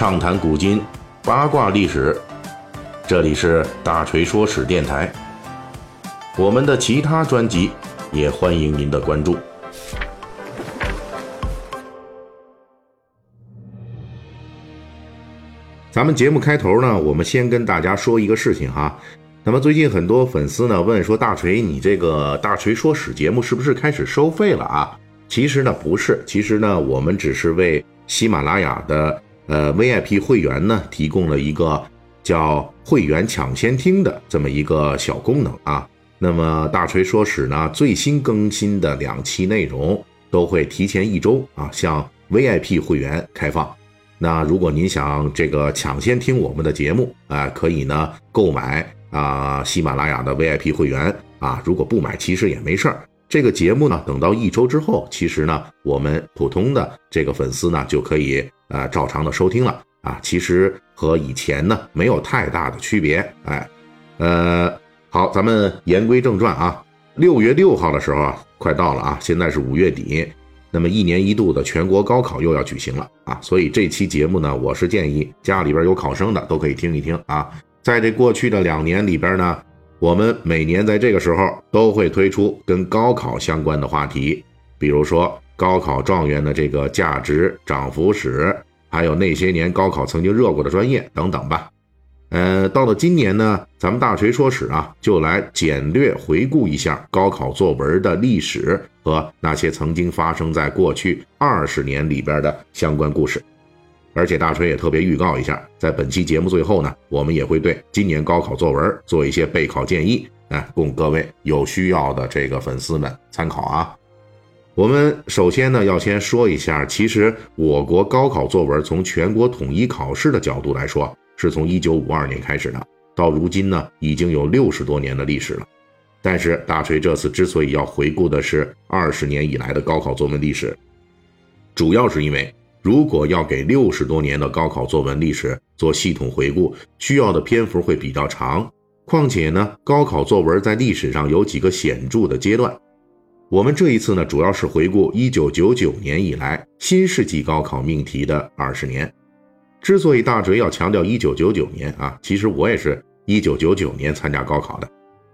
畅谈古今，八卦历史。这里是大锤说史电台。我们的其他专辑也欢迎您的关注。咱们节目开头呢，我们先跟大家说一个事情哈。那么最近很多粉丝呢问说，大锤，你这个大锤说史节目是不是开始收费了啊？其实呢不是，其实呢我们只是为喜马拉雅的呃 VIP 会员呢提供了一个叫会员抢先听的这么一个小功能啊。那么大锤说史呢最新更新的两期内容都会提前一周啊向 VIP 会员开放。那如果您想这个抢先听我们的节目啊，可以呢购买啊喜马拉雅的 VIP 会员啊。如果不买，其实也没事儿。这个节目呢，等到一周之后，其实呢，我们普通的这个粉丝呢，就可以呃照常的收听了啊。其实和以前呢没有太大的区别，哎，呃，好，咱们言归正传啊。六月六号的时候啊，快到了啊，现在是五月底，那么一年一度的全国高考又要举行了啊，所以这期节目呢，我是建议家里边有考生的都可以听一听啊。在这过去的两年里边呢。我们每年在这个时候都会推出跟高考相关的话题，比如说高考状元的这个价值涨幅史，还有那些年高考曾经热过的专业等等吧。呃，到了今年呢，咱们大锤说史啊，就来简略回顾一下高考作文的历史和那些曾经发生在过去二十年里边的相关故事。而且大锤也特别预告一下，在本期节目最后呢，我们也会对今年高考作文做一些备考建议，哎，供各位有需要的这个粉丝们参考啊。我们首先呢要先说一下，其实我国高考作文从全国统一考试的角度来说，是从1952年开始的，到如今呢已经有六十多年的历史了。但是大锤这次之所以要回顾的是二十年以来的高考作文历史，主要是因为。如果要给六十多年的高考作文历史做系统回顾，需要的篇幅会比较长。况且呢，高考作文在历史上有几个显著的阶段。我们这一次呢，主要是回顾一九九九年以来新世纪高考命题的二十年。之所以大锤要强调一九九九年啊，其实我也是一九九九年参加高考的，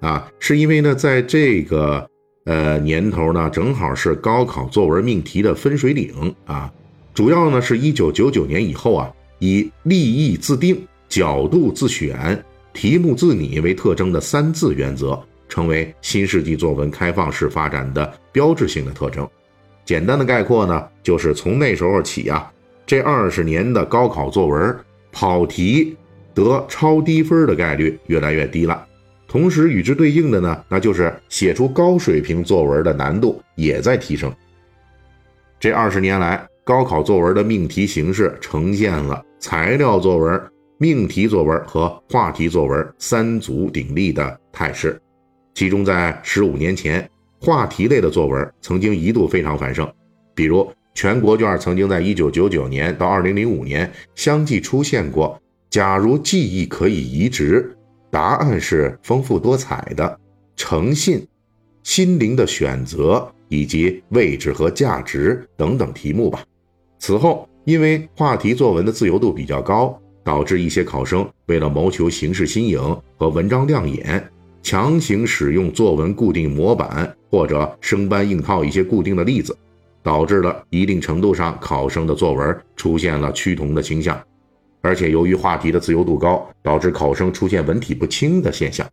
啊，是因为呢，在这个呃年头呢，正好是高考作文命题的分水岭啊。主要呢是一九九九年以后啊，以立意自定、角度自选、题目自拟为特征的三字原则，成为新世纪作文开放式发展的标志性的特征。简单的概括呢，就是从那时候起啊，这二十年的高考作文跑题得超低分的概率越来越低了。同时与之对应的呢，那就是写出高水平作文的难度也在提升。这二十年来。高考作文的命题形式呈现了材料作文、命题作文和话题作文三足鼎立的态势。其中，在十五年前，话题类的作文曾经一度非常繁盛，比如全国卷曾经在一九九九年到二零零五年相继出现过“假如记忆可以移植，答案是丰富多彩的”“诚信”“心灵的选择”以及“位置和价值”等等题目吧。此后，因为话题作文的自由度比较高，导致一些考生为了谋求形式新颖和文章亮眼，强行使用作文固定模板或者生搬硬套一些固定的例子，导致了一定程度上考生的作文出现了趋同的倾向。而且，由于话题的自由度高，导致考生出现文体不清的现象。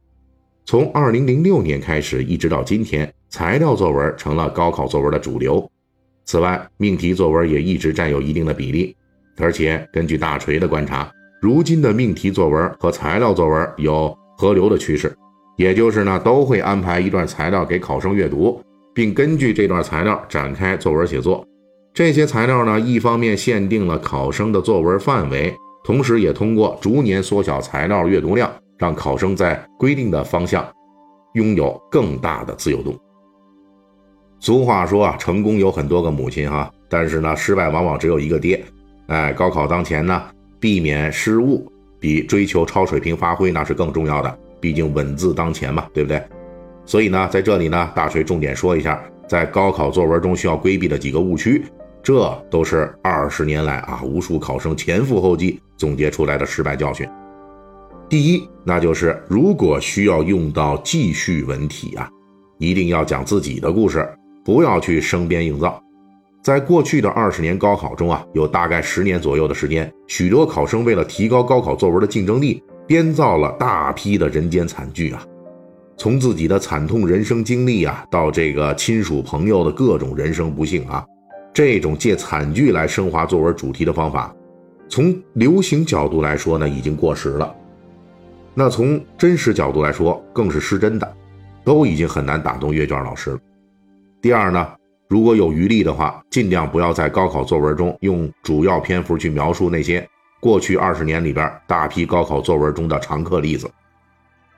从二零零六年开始，一直到今天，材料作文成了高考作文的主流。此外，命题作文也一直占有一定的比例，而且根据大锤的观察，如今的命题作文和材料作文有合流的趋势，也就是呢，都会安排一段材料给考生阅读，并根据这段材料展开作文写作。这些材料呢，一方面限定了考生的作文范围，同时也通过逐年缩小材料阅读量，让考生在规定的方向拥有更大的自由度。俗话说啊，成功有很多个母亲哈，但是呢，失败往往只有一个爹。哎，高考当前呢，避免失误比追求超水平发挥那是更重要的，毕竟稳字当前嘛，对不对？所以呢，在这里呢，大锤重点说一下，在高考作文中需要规避的几个误区。这都是二十年来啊，无数考生前赴后继总结出来的失败教训。第一，那就是如果需要用到记叙文体啊，一定要讲自己的故事，不要去生编硬造。在过去的二十年高考中啊，有大概十年左右的时间，许多考生为了提高高考作文的竞争力，编造了大批的人间惨剧啊。从自己的惨痛人生经历啊，到这个亲属朋友的各种人生不幸啊，这种借惨剧来升华作文主题的方法，从流行角度来说呢，已经过时了。那从真实角度来说，更是失真的，都已经很难打动阅卷老师了。第二呢，如果有余力的话，尽量不要在高考作文中用主要篇幅去描述那些过去二十年里边大批高考作文中的常客例子。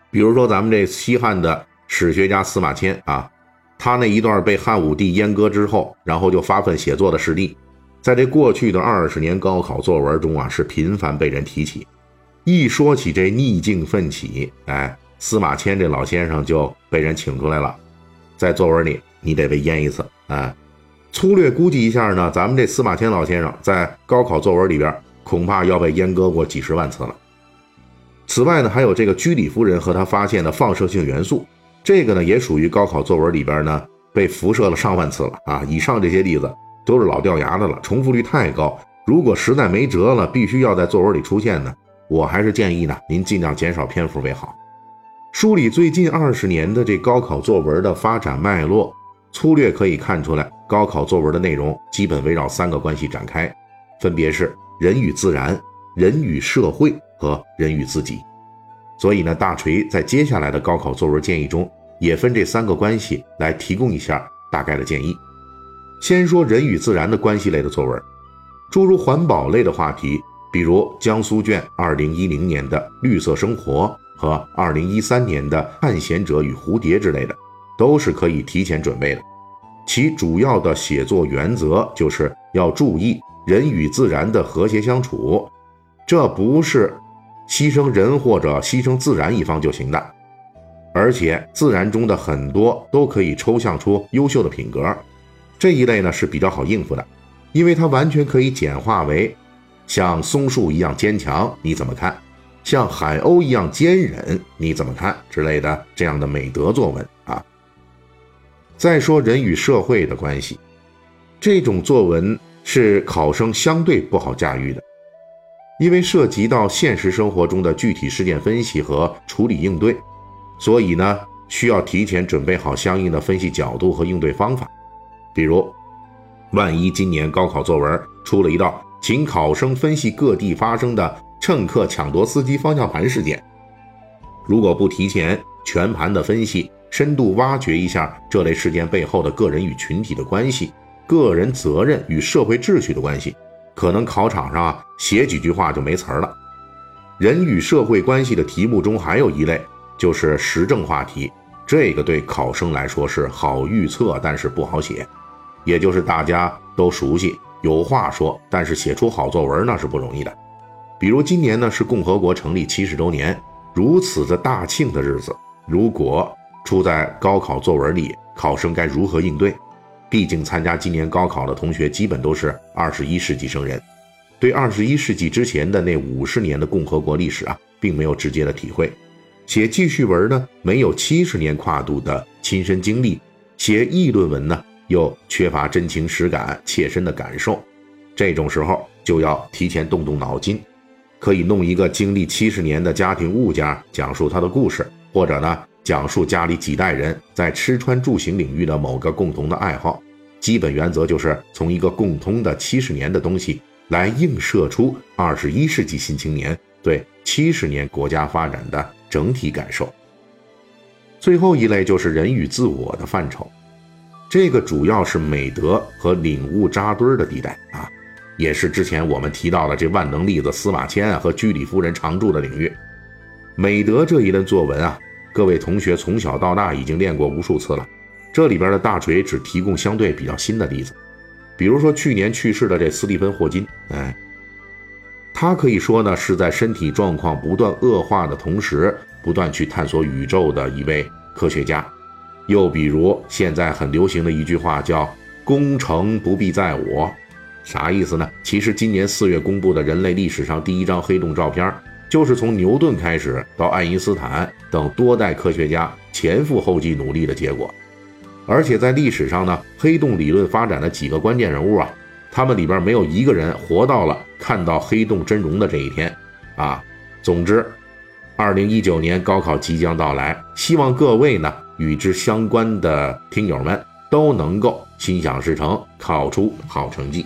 比如说咱们这西汉的史学家司马迁啊，他那一段被汉武帝阉割之后，然后就发奋写作的事例，在这过去的二十年高考作文中啊，是频繁被人提起。一说起这逆境奋起，哎，司马迁这老先生就被人请出来了，在作文里你得被淹一次，哎，粗略估计一下呢，咱们这司马迁老先生在高考作文里边恐怕要被阉割过几十万次了。此外呢，还有这个居里夫人和她发现的放射性元素，这个呢也属于高考作文里边呢被辐射了上万次了啊。以上这些例子都是老掉牙的了，重复率太高，如果实在没辙了，必须要在作文里出现呢。我还是建议呢，您尽量减少篇幅为好。梳理最近二十年的这高考作文的发展脉络，粗略可以看出来，高考作文的内容基本围绕三个关系展开，分别是人与自然、人与社会和人与自己。所以呢，大锤在接下来的高考作文建议中，也分这三个关系来提供一下大概的建议。先说人与自然的关系类的作文，诸如环保类的话题。比如江苏卷二零一零年的绿色生活和二零一三年的探险者与蝴蝶之类的，都是可以提前准备的。其主要的写作原则就是要注意人与自然的和谐相处，这不是牺牲人或者牺牲自然一方就行的。而且自然中的很多都可以抽象出优秀的品格，这一类呢是比较好应付的，因为它完全可以简化为。像松树一样坚强，你怎么看？像海鸥一样坚忍，你怎么看？之类的这样的美德作文啊。再说人与社会的关系，这种作文是考生相对不好驾驭的，因为涉及到现实生活中的具体事件分析和处理应对，所以呢，需要提前准备好相应的分析角度和应对方法。比如，万一今年高考作文出了一道。请考生分析各地发生的乘客抢夺司机方向盘事件。如果不提前全盘的分析，深度挖掘一下这类事件背后的个人与群体的关系、个人责任与社会秩序的关系，可能考场上啊写几句话就没词儿了。人与社会关系的题目中还有一类就是时政话题，这个对考生来说是好预测，但是不好写，也就是大家都熟悉。有话说，但是写出好作文那是不容易的。比如今年呢是共和国成立七十周年，如此的大庆的日子，如果出在高考作文里，考生该如何应对？毕竟参加今年高考的同学基本都是二十一世纪生人，对二十一世纪之前的那五十年的共和国历史啊，并没有直接的体会。写记叙文呢，没有七十年跨度的亲身经历；写议论文呢。又缺乏真情实感、切身的感受，这种时候就要提前动动脑筋，可以弄一个经历七十年的家庭物件，讲述他的故事，或者呢，讲述家里几代人在吃穿住行领域的某个共同的爱好。基本原则就是从一个共通的七十年的东西来映射出二十一世纪新青年对七十年国家发展的整体感受。最后一类就是人与自我的范畴。这个主要是美德和领悟扎堆儿的地带啊，也是之前我们提到的这万能例子司马迁啊和居里夫人常住的领域。美德这一类作文啊，各位同学从小到大已经练过无数次了。这里边的大锤只提供相对比较新的例子，比如说去年去世的这斯蒂芬霍金，哎，他可以说呢是在身体状况不断恶化的同时，不断去探索宇宙的一位科学家。又比如现在很流行的一句话，叫“功成不必在我”，啥意思呢？其实今年四月公布的人类历史上第一张黑洞照片，就是从牛顿开始到爱因斯坦等多代科学家前赴后继努力的结果。而且在历史上呢，黑洞理论发展的几个关键人物啊，他们里边没有一个人活到了看到黑洞真容的这一天啊。总之，二零一九年高考即将到来，希望各位呢与之相关的听友们都能够心想事成，考出好成绩。